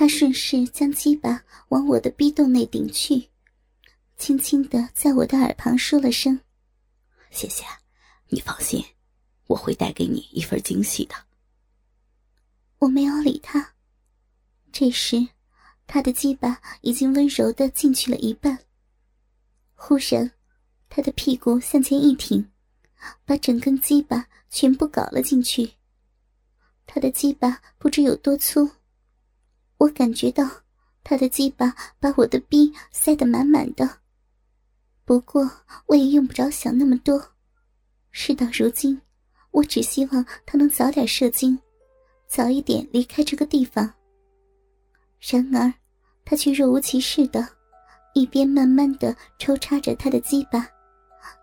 他顺势将鸡巴往我的逼洞内顶去，轻轻的在我的耳旁说了声：“谢谢，你放心，我会带给你一份惊喜的。”我没有理他。这时，他的鸡巴已经温柔的进去了一半。忽然，他的屁股向前一挺，把整根鸡巴全部搞了进去。他的鸡巴不知有多粗。我感觉到他的鸡巴把我的逼塞得满满的，不过我也用不着想那么多。事到如今，我只希望他能早点射精，早一点离开这个地方。然而，他却若无其事的，一边慢慢的抽插着他的鸡巴，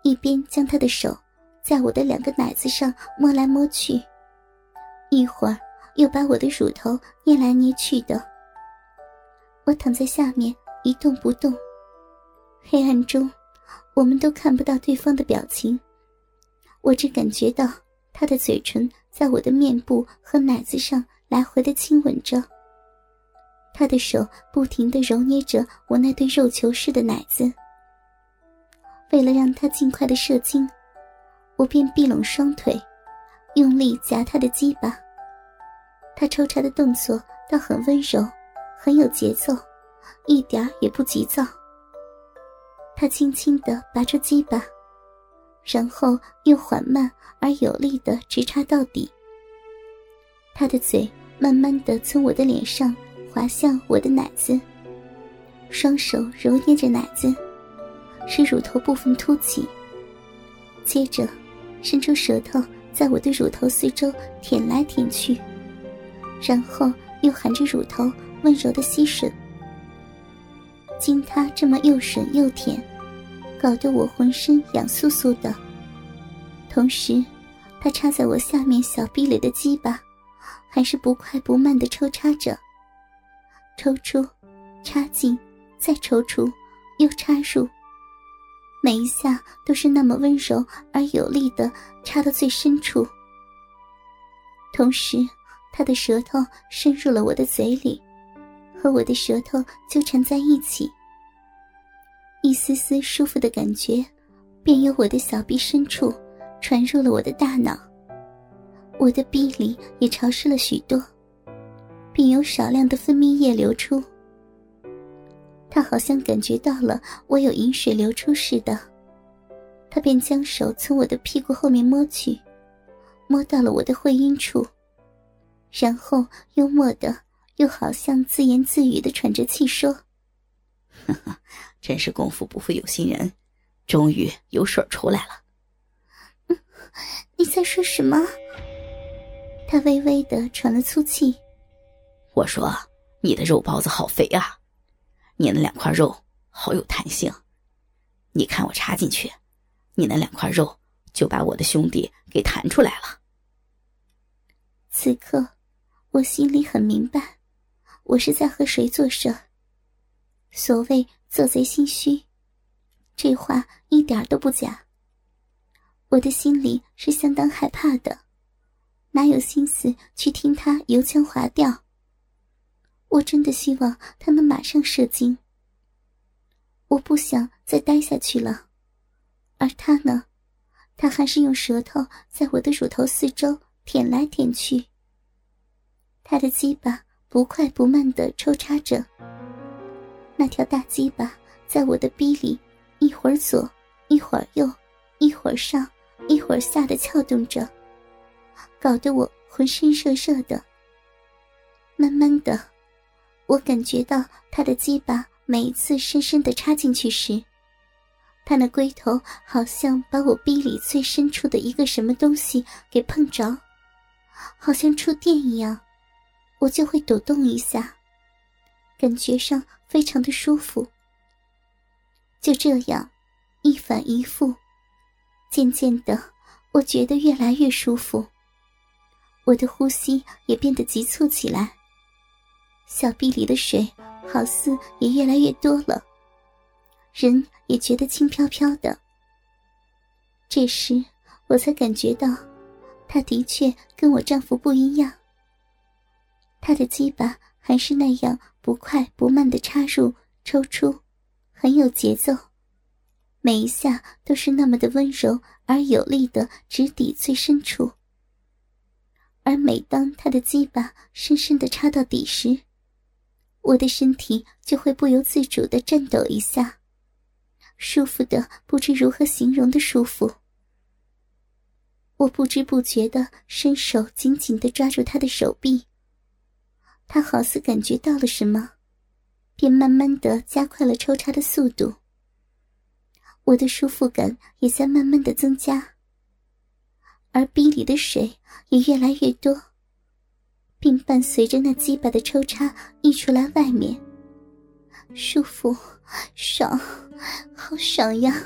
一边将他的手在我的两个奶子上摸来摸去，一会儿。又把我的乳头捏来捏去的，我躺在下面一动不动。黑暗中，我们都看不到对方的表情，我只感觉到他的嘴唇在我的面部和奶子上来回的亲吻着，他的手不停的揉捏着我那对肉球似的奶子。为了让他尽快的射精，我便闭拢双腿，用力夹他的鸡巴。他抽插的动作倒很温柔，很有节奏，一点也不急躁。他轻轻地拔出鸡巴，然后又缓慢而有力地直插到底。他的嘴慢慢地从我的脸上滑向我的奶子，双手揉捏着奶子，使乳头部分凸起。接着，伸出舌头在我的乳头四周舔来舔去。然后又含着乳头温柔的吸吮，经他这么又吮又舔，搞得我浑身痒酥酥的。同时，他插在我下面小臂里的鸡巴，还是不快不慢的抽插着，抽出，插进，再抽出，又插入，每一下都是那么温柔而有力的插到最深处，同时。他的舌头伸入了我的嘴里，和我的舌头纠缠在一起。一丝丝舒服的感觉，便由我的小臂深处传入了我的大脑。我的臂里也潮湿了许多，并有少量的分泌液流出。他好像感觉到了我有饮水流出似的，他便将手从我的屁股后面摸去，摸到了我的会阴处。然后幽默的，又好像自言自语的喘着气说：“呵呵，真是功夫不负有心人，终于有水出来了。”“嗯，你在说什么？”他微微的喘了粗气。“我说你的肉包子好肥啊，你那两块肉好有弹性，你看我插进去，你那两块肉就把我的兄弟给弹出来了。”此刻。我心里很明白，我是在和谁做事。所谓做贼心虚，这话一点都不假。我的心里是相当害怕的，哪有心思去听他油腔滑调？我真的希望他能马上射精。我不想再待下去了，而他呢，他还是用舌头在我的乳头四周舔来舔去。他的鸡巴不快不慢的抽插着，那条大鸡巴在我的逼里一会儿左一会儿右，一会儿上一会儿下的撬动着，搞得我浑身热热的。慢慢的，我感觉到他的鸡巴每一次深深的插进去时，他那龟头好像把我逼里最深处的一个什么东西给碰着，好像触电一样。我就会抖动一下，感觉上非常的舒服。就这样，一反一复，渐渐的，我觉得越来越舒服。我的呼吸也变得急促起来，小臂里的水好似也越来越多了，人也觉得轻飘飘的。这时，我才感觉到，他的确跟我丈夫不一样。他的鸡巴还是那样不快不慢的插入、抽出，很有节奏。每一下都是那么的温柔而有力的直抵最深处。而每当他的鸡巴深深的插到底时，我的身体就会不由自主的颤抖一下，舒服的不知如何形容的舒服。我不知不觉的伸手紧紧的抓住他的手臂。他好似感觉到了什么，便慢慢的加快了抽插的速度。我的舒服感也在慢慢的增加，而逼里的水也越来越多，并伴随着那鸡巴的抽插溢出来外面。舒服，爽，好爽呀！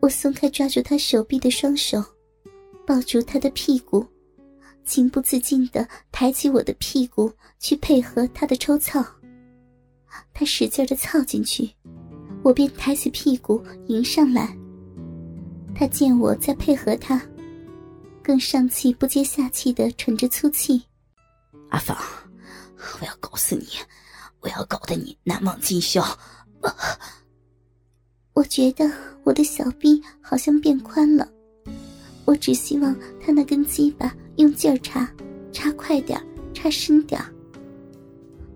我松开抓住他手臂的双手，抱住他的屁股。情不自禁的抬起我的屁股去配合他的抽操，他使劲的操进去，我便抬起屁股迎上来。他见我在配合他，更上气不接下气的喘着粗气。阿芳，我要搞死你，我要搞得你难忘今宵。我觉得我的小臂好像变宽了，我只希望他那根鸡巴。用劲儿插，插快点插深点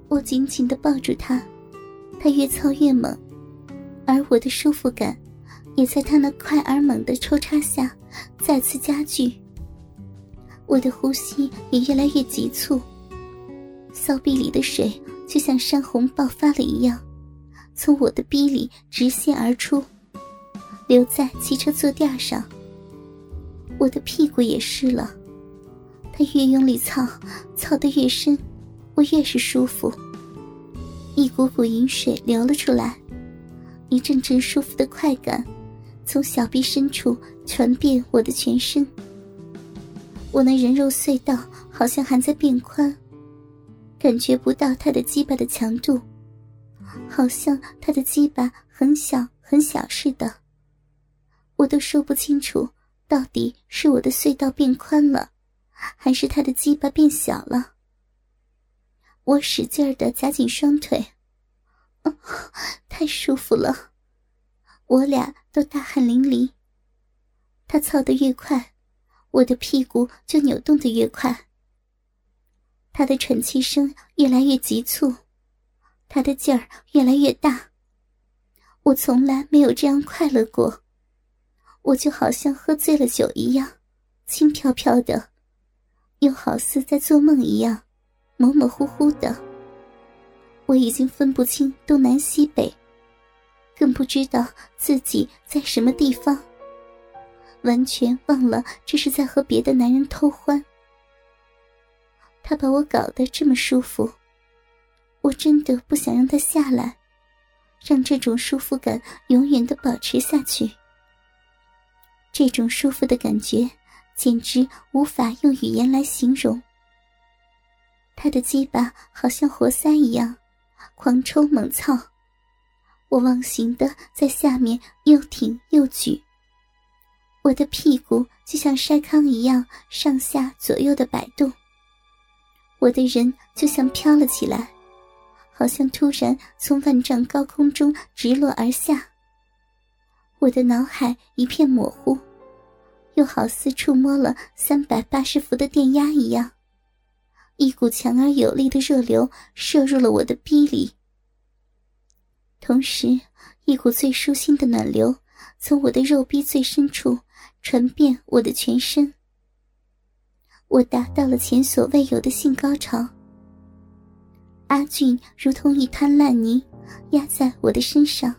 我紧紧的抱住他，他越操越猛，而我的舒服感也在他那快而猛的抽插下再次加剧。我的呼吸也越来越急促，骚逼里的水就像山洪爆发了一样，从我的逼里直线而出，留在汽车坐垫上。我的屁股也湿了。他越用力操，操得越深，我越是舒服。一股股饮水流了出来，一阵阵舒服的快感从小臂深处传遍我的全身。我那人肉隧道好像还在变宽，感觉不到他的鸡巴的强度，好像他的鸡巴很小很小似的。我都说不清楚，到底是我的隧道变宽了。还是他的鸡巴变小了。我使劲儿的夹紧双腿，太舒服了，我俩都大汗淋漓。他操得越快，我的屁股就扭动的越快。他的喘气声越来越急促，他的劲儿越来越大。我从来没有这样快乐过，我就好像喝醉了酒一样，轻飘飘的。又好似在做梦一样，模模糊糊的。我已经分不清东南西北，更不知道自己在什么地方，完全忘了这是在和别的男人偷欢。他把我搞得这么舒服，我真的不想让他下来，让这种舒服感永远的保持下去。这种舒服的感觉。简直无法用语言来形容。他的鸡巴好像活塞一样，狂抽猛操，我忘形的在下面又挺又举。我的屁股就像筛糠一样上下左右的摆动，我的人就像飘了起来，好像突然从万丈高空中直落而下。我的脑海一片模糊。又好似触摸了三百八十伏的电压一样，一股强而有力的热流射入了我的逼里，同时一股最舒心的暖流从我的肉壁最深处传遍我的全身。我达到了前所未有的性高潮。阿俊如同一滩烂泥压在我的身上，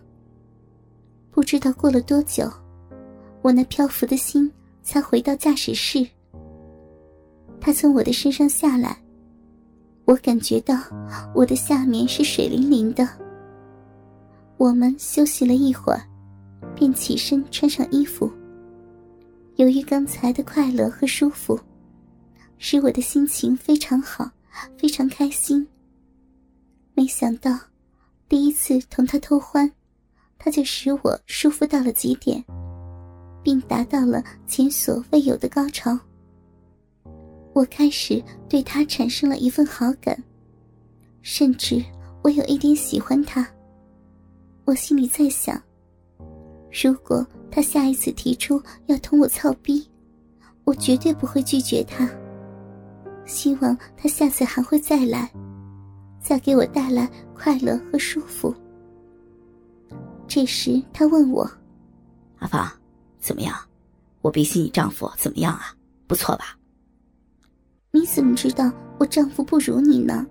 不知道过了多久，我那漂浮的心。才回到驾驶室，他从我的身上下来，我感觉到我的下面是水淋淋的。我们休息了一会儿，便起身穿上衣服。由于刚才的快乐和舒服，使我的心情非常好，非常开心。没想到，第一次同他偷欢，他就使我舒服到了极点。并达到了前所未有的高潮。我开始对他产生了一份好感，甚至我有一点喜欢他。我心里在想，如果他下一次提出要同我操逼，我绝对不会拒绝他。希望他下次还会再来，再给我带来快乐和舒服。这时他问我：“阿芳，怎么样？我比起你丈夫怎么样啊？不错吧？”你怎么知道我丈夫不如你呢？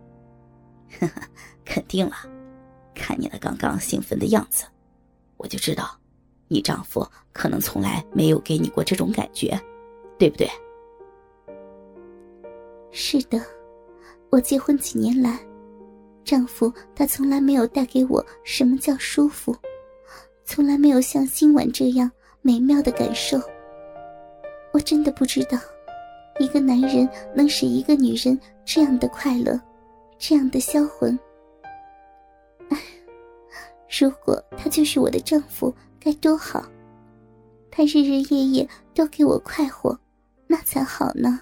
呵呵，肯定了，看你那刚刚兴奋的样子，我就知道，你丈夫可能从来没有给你过这种感觉，对不对？是的，我结婚几年来，丈夫他从来没有带给我什么叫舒服，从来没有像今晚这样美妙的感受。我真的不知道。一个男人能使一个女人这样的快乐，这样的销魂。哎，如果他就是我的丈夫，该多好！他日日夜夜都给我快活，那才好呢。